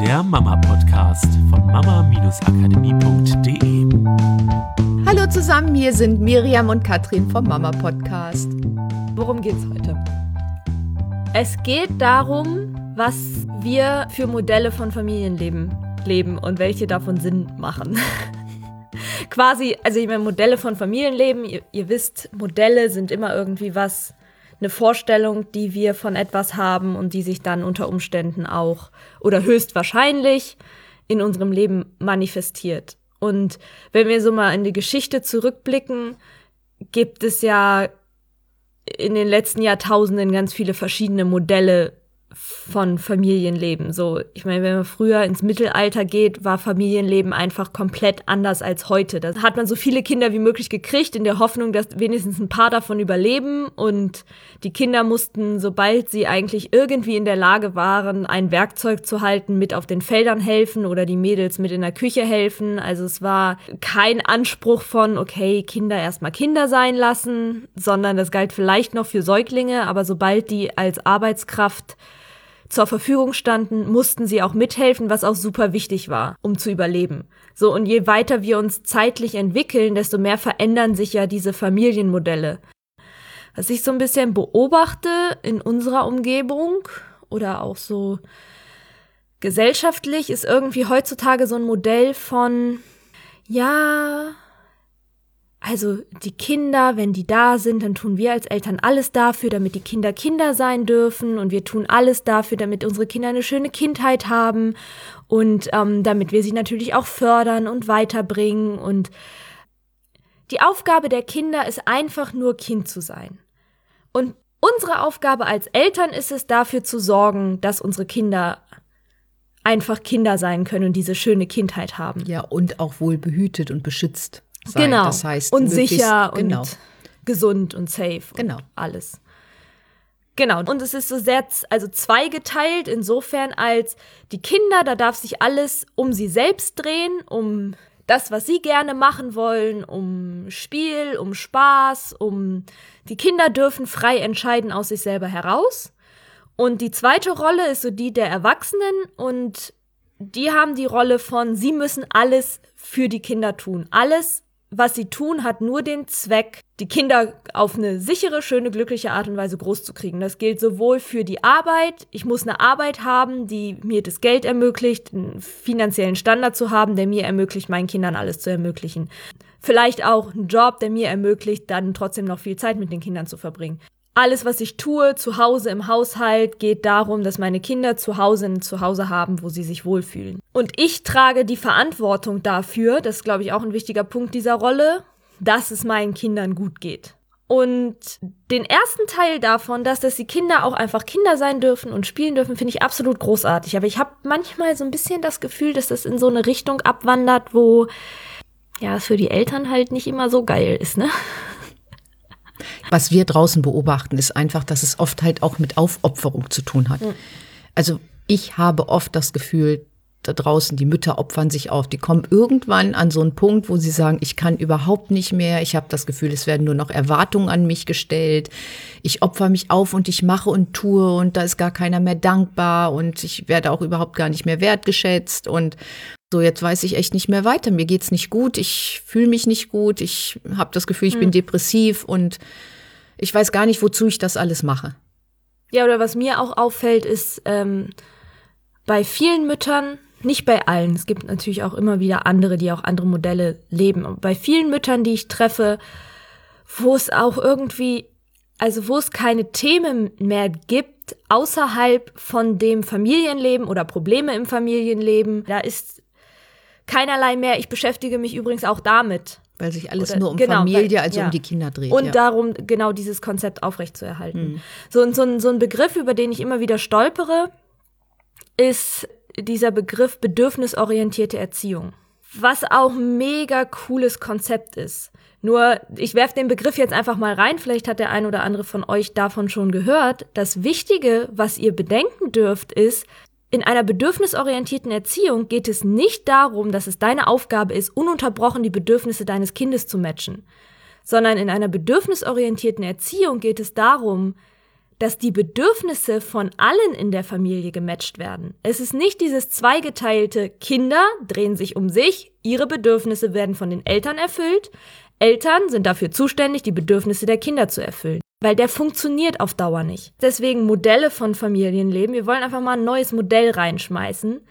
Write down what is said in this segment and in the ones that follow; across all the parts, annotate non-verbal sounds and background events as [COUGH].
der Mama-Podcast von mama-akademie.de. Hallo zusammen, hier sind Miriam und Katrin vom Mama Podcast. Worum geht's heute? Es geht darum, was wir für Modelle von Familienleben leben und welche davon Sinn machen. [LAUGHS] Quasi, also ich meine, Modelle von Familienleben, ihr, ihr wisst, Modelle sind immer irgendwie was, eine Vorstellung, die wir von etwas haben und die sich dann unter Umständen auch oder höchstwahrscheinlich in unserem Leben manifestiert. Und wenn wir so mal in die Geschichte zurückblicken, gibt es ja in den letzten Jahrtausenden ganz viele verschiedene Modelle von Familienleben. So, ich meine, wenn man früher ins Mittelalter geht, war Familienleben einfach komplett anders als heute. Da hat man so viele Kinder wie möglich gekriegt, in der Hoffnung, dass wenigstens ein paar davon überleben. Und die Kinder mussten, sobald sie eigentlich irgendwie in der Lage waren, ein Werkzeug zu halten, mit auf den Feldern helfen oder die Mädels mit in der Küche helfen. Also es war kein Anspruch von, okay, Kinder erstmal Kinder sein lassen, sondern das galt vielleicht noch für Säuglinge, aber sobald die als Arbeitskraft zur Verfügung standen, mussten sie auch mithelfen, was auch super wichtig war, um zu überleben. So, und je weiter wir uns zeitlich entwickeln, desto mehr verändern sich ja diese Familienmodelle. Was ich so ein bisschen beobachte in unserer Umgebung oder auch so gesellschaftlich, ist irgendwie heutzutage so ein Modell von, ja, also die Kinder, wenn die da sind, dann tun wir als Eltern alles dafür, damit die Kinder Kinder sein dürfen und wir tun alles dafür, damit unsere Kinder eine schöne Kindheit haben und ähm, damit wir sie natürlich auch fördern und weiterbringen und die Aufgabe der Kinder ist einfach nur Kind zu sein. Und unsere Aufgabe als Eltern ist es dafür zu sorgen, dass unsere Kinder einfach Kinder sein können und diese schöne Kindheit haben. Ja, und auch wohl behütet und beschützt sein. Genau. Das heißt, und sicher genau. und gesund und safe. Genau. Und alles. Genau. Und es ist so sehr, also zweigeteilt, insofern als die Kinder, da darf sich alles um sie selbst drehen, um das, was sie gerne machen wollen, um Spiel, um Spaß, um die Kinder dürfen frei entscheiden aus sich selber heraus. Und die zweite Rolle ist so die der Erwachsenen und die haben die Rolle von, sie müssen alles für die Kinder tun. Alles, was sie tun, hat nur den Zweck, die Kinder auf eine sichere, schöne, glückliche Art und Weise groß zu kriegen. Das gilt sowohl für die Arbeit, ich muss eine Arbeit haben, die mir das Geld ermöglicht, einen finanziellen Standard zu haben, der mir ermöglicht, meinen Kindern alles zu ermöglichen. Vielleicht auch einen Job, der mir ermöglicht, dann trotzdem noch viel Zeit mit den Kindern zu verbringen. Alles, was ich tue, zu Hause im Haushalt, geht darum, dass meine Kinder zu Hause ein Zuhause haben, wo sie sich wohlfühlen. Und ich trage die Verantwortung dafür, das ist, glaube ich, auch ein wichtiger Punkt dieser Rolle, dass es meinen Kindern gut geht. Und den ersten Teil davon, dass, dass die Kinder auch einfach Kinder sein dürfen und spielen dürfen, finde ich absolut großartig. Aber ich habe manchmal so ein bisschen das Gefühl, dass das in so eine Richtung abwandert, wo ja, es für die Eltern halt nicht immer so geil ist, ne? Was wir draußen beobachten, ist einfach, dass es oft halt auch mit Aufopferung zu tun hat. Also ich habe oft das Gefühl, da draußen, die Mütter opfern sich auf. Die kommen irgendwann an so einen Punkt, wo sie sagen, ich kann überhaupt nicht mehr. Ich habe das Gefühl, es werden nur noch Erwartungen an mich gestellt. Ich opfer mich auf und ich mache und tue und da ist gar keiner mehr dankbar und ich werde auch überhaupt gar nicht mehr wertgeschätzt und so, jetzt weiß ich echt nicht mehr weiter. Mir geht's nicht gut, ich fühle mich nicht gut, ich habe das Gefühl, ich bin depressiv und ich weiß gar nicht, wozu ich das alles mache. Ja, oder was mir auch auffällt, ist ähm, bei vielen Müttern, nicht bei allen, es gibt natürlich auch immer wieder andere, die auch andere Modelle leben, aber bei vielen Müttern, die ich treffe, wo es auch irgendwie, also wo es keine Themen mehr gibt, außerhalb von dem Familienleben oder Probleme im Familienleben, da ist keinerlei mehr, ich beschäftige mich übrigens auch damit. Weil sich alles Oder- nur um genau, Familie, weil- also ja. um die Kinder dreht. Und ja. darum, genau dieses Konzept aufrechtzuerhalten. Mhm. So, und so, so ein Begriff, über den ich immer wieder stolpere, ist dieser Begriff bedürfnisorientierte Erziehung. Was auch ein mega cooles Konzept ist. Nur, ich werfe den Begriff jetzt einfach mal rein, vielleicht hat der ein oder andere von euch davon schon gehört. Das Wichtige, was ihr bedenken dürft, ist, in einer bedürfnisorientierten Erziehung geht es nicht darum, dass es deine Aufgabe ist, ununterbrochen die Bedürfnisse deines Kindes zu matchen, sondern in einer bedürfnisorientierten Erziehung geht es darum, dass die Bedürfnisse von allen in der Familie gematcht werden. Es ist nicht dieses zweigeteilte Kinder drehen sich um sich, ihre Bedürfnisse werden von den Eltern erfüllt, Eltern sind dafür zuständig, die Bedürfnisse der Kinder zu erfüllen. Weil der funktioniert auf Dauer nicht. Deswegen Modelle von Familienleben. Wir wollen einfach mal ein neues Modell reinschmeißen,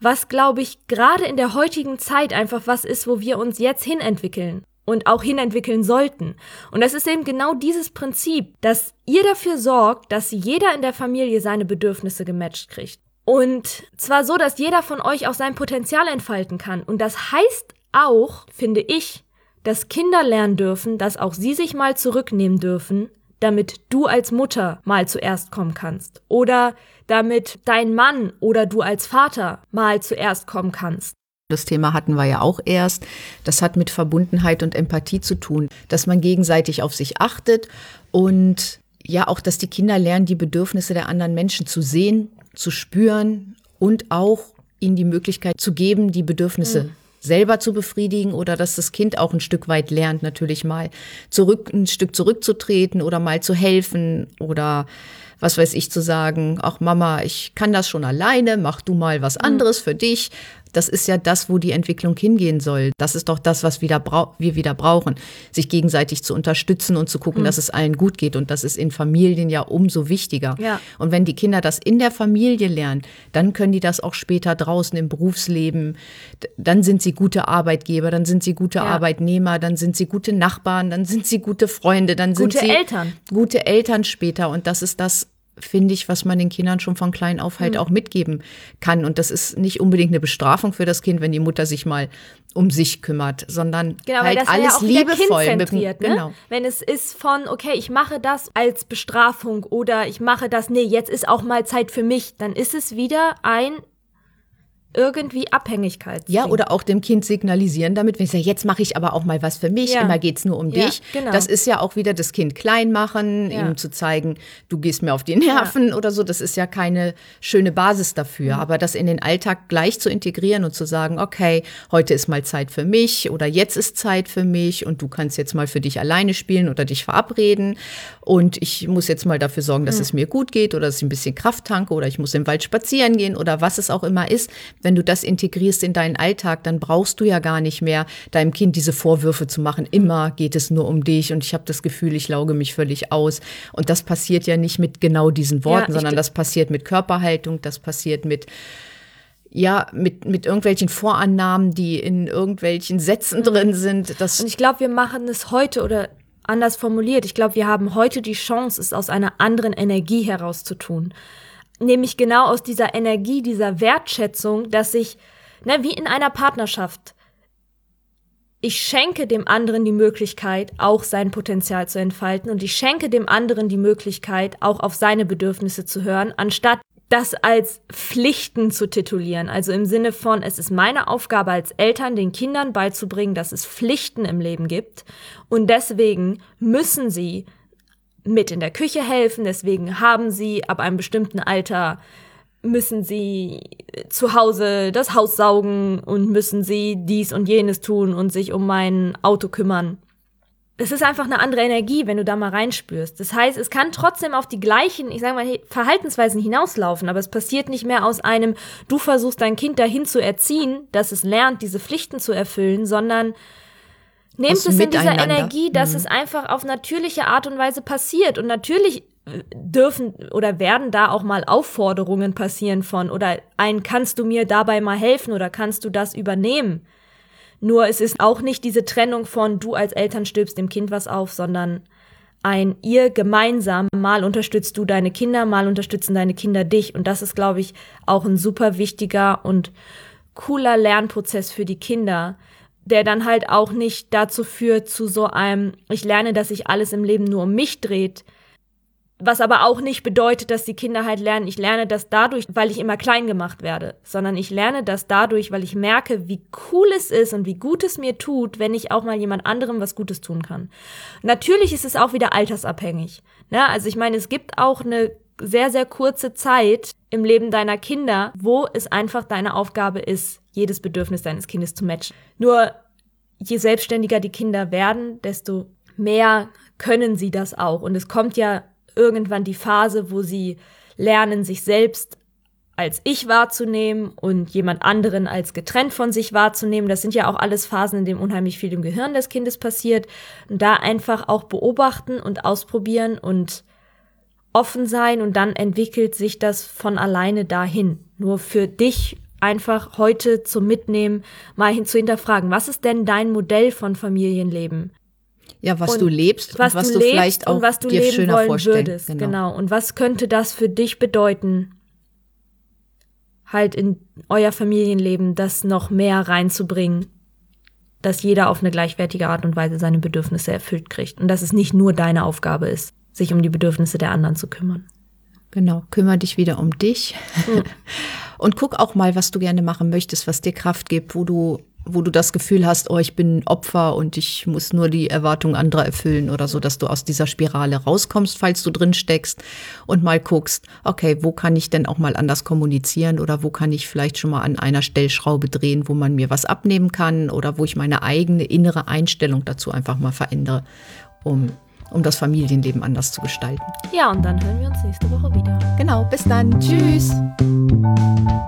was, glaube ich, gerade in der heutigen Zeit einfach was ist, wo wir uns jetzt hinentwickeln und auch hinentwickeln sollten. Und das ist eben genau dieses Prinzip, dass ihr dafür sorgt, dass jeder in der Familie seine Bedürfnisse gematcht kriegt. Und zwar so, dass jeder von euch auch sein Potenzial entfalten kann. Und das heißt auch, finde ich, dass Kinder lernen dürfen, dass auch sie sich mal zurücknehmen dürfen, damit du als Mutter mal zuerst kommen kannst. Oder damit dein Mann oder du als Vater mal zuerst kommen kannst. Das Thema hatten wir ja auch erst. Das hat mit Verbundenheit und Empathie zu tun, dass man gegenseitig auf sich achtet und ja auch, dass die Kinder lernen, die Bedürfnisse der anderen Menschen zu sehen, zu spüren und auch ihnen die Möglichkeit zu geben, die Bedürfnisse mhm. selber zu befriedigen oder dass das Kind auch ein Stück weit lernt, natürlich mal zurück, ein Stück zurückzutreten oder mal zu helfen oder was weiß ich zu sagen, ach Mama, ich kann das schon alleine, mach du mal was mhm. anderes für dich. Das ist ja das, wo die Entwicklung hingehen soll. Das ist doch das, was wieder wir wieder brauchen, sich gegenseitig zu unterstützen und zu gucken, mhm. dass es allen gut geht. Und das ist in Familien ja umso wichtiger. Ja. Und wenn die Kinder das in der Familie lernen, dann können die das auch später draußen im Berufsleben. Dann sind sie gute Arbeitgeber, dann sind sie gute ja. Arbeitnehmer, dann sind sie gute Nachbarn, dann sind sie gute Freunde, dann sind gute sie Eltern. gute Eltern später. Und das ist das, finde ich, was man den Kindern schon von klein auf halt mhm. auch mitgeben kann. Und das ist nicht unbedingt eine Bestrafung für das Kind, wenn die Mutter sich mal um sich kümmert, sondern genau, halt das alles ja liebevoll. Mit, ne? genau. Wenn es ist von, okay, ich mache das als Bestrafung oder ich mache das, nee, jetzt ist auch mal Zeit für mich, dann ist es wieder ein irgendwie Abhängigkeit. Ja, oder auch dem Kind signalisieren damit, wenn ich sage, jetzt mache ich aber auch mal was für mich, ja. immer es nur um ja, dich. Genau. Das ist ja auch wieder das Kind klein machen, ja. ihm zu zeigen, du gehst mir auf die Nerven oder so. Das ist ja keine schöne Basis dafür. Mhm. Aber das in den Alltag gleich zu integrieren und zu sagen, okay, heute ist mal Zeit für mich oder jetzt ist Zeit für mich und du kannst jetzt mal für dich alleine spielen oder dich verabreden und ich muss jetzt mal dafür sorgen, dass mhm. es mir gut geht oder dass ich ein bisschen Kraft tanke oder ich muss im Wald spazieren gehen oder was es auch immer ist wenn du das integrierst in deinen Alltag, dann brauchst du ja gar nicht mehr deinem Kind diese Vorwürfe zu machen. Immer geht es nur um dich und ich habe das Gefühl, ich lauge mich völlig aus. Und das passiert ja nicht mit genau diesen Worten, ja, sondern das passiert mit Körperhaltung, das passiert mit ja, mit, mit irgendwelchen Vorannahmen, die in irgendwelchen Sätzen drin sind. Das und ich glaube, wir machen es heute oder anders formuliert. Ich glaube, wir haben heute die Chance, es aus einer anderen Energie heraus zu tun nämlich genau aus dieser Energie, dieser Wertschätzung, dass ich, ne, wie in einer Partnerschaft, ich schenke dem anderen die Möglichkeit, auch sein Potenzial zu entfalten und ich schenke dem anderen die Möglichkeit, auch auf seine Bedürfnisse zu hören, anstatt das als Pflichten zu titulieren. Also im Sinne von, es ist meine Aufgabe als Eltern, den Kindern beizubringen, dass es Pflichten im Leben gibt. Und deswegen müssen sie mit in der Küche helfen. Deswegen haben sie ab einem bestimmten Alter müssen sie zu Hause das Haus saugen und müssen sie dies und jenes tun und sich um mein Auto kümmern. Es ist einfach eine andere Energie, wenn du da mal reinspürst. Das heißt, es kann trotzdem auf die gleichen, ich sage mal, Verhaltensweisen hinauslaufen, aber es passiert nicht mehr aus einem, du versuchst dein Kind dahin zu erziehen, dass es lernt, diese Pflichten zu erfüllen, sondern Nehmt es in dieser Energie, dass mhm. es einfach auf natürliche Art und Weise passiert. Und natürlich äh, dürfen oder werden da auch mal Aufforderungen passieren von oder ein kannst du mir dabei mal helfen oder kannst du das übernehmen. Nur es ist auch nicht diese Trennung von du als Eltern stülpst dem Kind was auf, sondern ein ihr gemeinsam, mal unterstützt du deine Kinder, mal unterstützen deine Kinder dich. Und das ist, glaube ich, auch ein super wichtiger und cooler Lernprozess für die Kinder, der dann halt auch nicht dazu führt zu so einem, ich lerne, dass sich alles im Leben nur um mich dreht. Was aber auch nicht bedeutet, dass die Kinder halt lernen, ich lerne das dadurch, weil ich immer klein gemacht werde, sondern ich lerne das dadurch, weil ich merke, wie cool es ist und wie gut es mir tut, wenn ich auch mal jemand anderem was Gutes tun kann. Natürlich ist es auch wieder altersabhängig. Ne? Also ich meine, es gibt auch eine sehr, sehr kurze Zeit im Leben deiner Kinder, wo es einfach deine Aufgabe ist, jedes Bedürfnis deines Kindes zu matchen. Nur je selbstständiger die Kinder werden, desto mehr können sie das auch. Und es kommt ja irgendwann die Phase, wo sie lernen, sich selbst als ich wahrzunehmen und jemand anderen als getrennt von sich wahrzunehmen. Das sind ja auch alles Phasen, in denen unheimlich viel im Gehirn des Kindes passiert. Und da einfach auch beobachten und ausprobieren und offen sein und dann entwickelt sich das von alleine dahin. Nur für dich einfach heute zum Mitnehmen mal hin zu hinterfragen, was ist denn dein Modell von Familienleben? Ja, was und du lebst was und was du, du vielleicht auch und was du dir leben schöner wollen vorstellen. würdest. Genau. genau. Und was könnte das für dich bedeuten? Halt in euer Familienleben das noch mehr reinzubringen, dass jeder auf eine gleichwertige Art und Weise seine Bedürfnisse erfüllt kriegt und dass es nicht nur deine Aufgabe ist, sich um die Bedürfnisse der anderen zu kümmern. Genau, kümmere dich wieder um dich mhm. [LAUGHS] und guck auch mal, was du gerne machen möchtest, was dir Kraft gibt, wo du wo du das Gefühl hast, oh, ich bin Opfer und ich muss nur die Erwartungen anderer erfüllen oder so, dass du aus dieser Spirale rauskommst, falls du drin steckst und mal guckst, okay, wo kann ich denn auch mal anders kommunizieren oder wo kann ich vielleicht schon mal an einer Stellschraube drehen, wo man mir was abnehmen kann oder wo ich meine eigene innere Einstellung dazu einfach mal verändere, um um das Familienleben anders zu gestalten. Ja, und dann hören wir uns nächste Woche wieder. Genau, bis dann. Tschüss.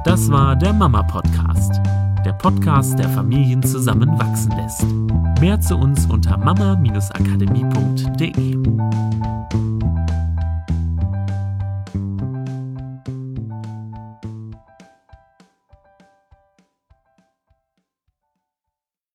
Das war der Mama Podcast der Podcast, der Familien zusammenwachsen lässt. Mehr zu uns unter mama-akademie.de.